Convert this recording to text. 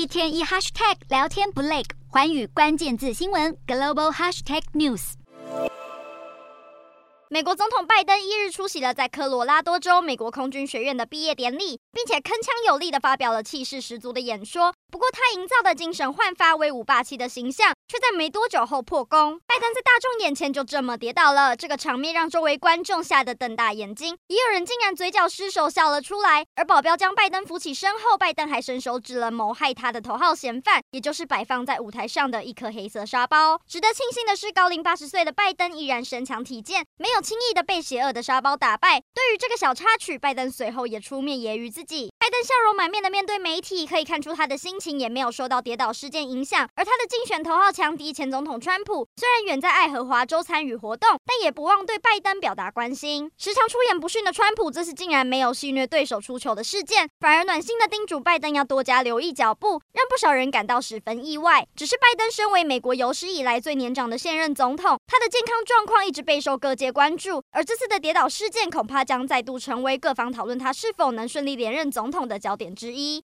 一天一 hashtag 聊天不累，环宇关键字新闻 global hashtag news。美国总统拜登一日出席了在科罗拉多州美国空军学院的毕业典礼，并且铿锵有力的发表了气势十足的演说。不过，他营造的精神焕发、威武霸气的形象，却在没多久后破功。拜登在大众眼前就这么跌倒了，这个场面让周围观众吓得瞪大眼睛，也有人竟然嘴角失手笑了出来。而保镖将拜登扶起身后，拜登还伸手指了谋害他的头号嫌犯，也就是摆放在舞台上的一颗黑色沙包。值得庆幸的是，高龄八十岁的拜登依然身强体健，没有轻易的被邪恶的沙包打败。对于这个小插曲，拜登随后也出面揶揄自己。拜登笑容满面的面对媒体，可以看出他的心情也没有受到跌倒事件影响。而他的竞选头号强敌前总统川普，虽然远在爱荷华州参与活动，但也不忘对拜登表达关心。时常出言不逊的川普，这次竟然没有戏虐对手出糗的事件，反而暖心的叮嘱拜登要多加留意脚步，让少人感到十分意外。只是拜登身为美国有史以来最年长的现任总统，他的健康状况一直备受各界关注，而这次的跌倒事件恐怕将再度成为各方讨论他是否能顺利连任总统的焦点之一。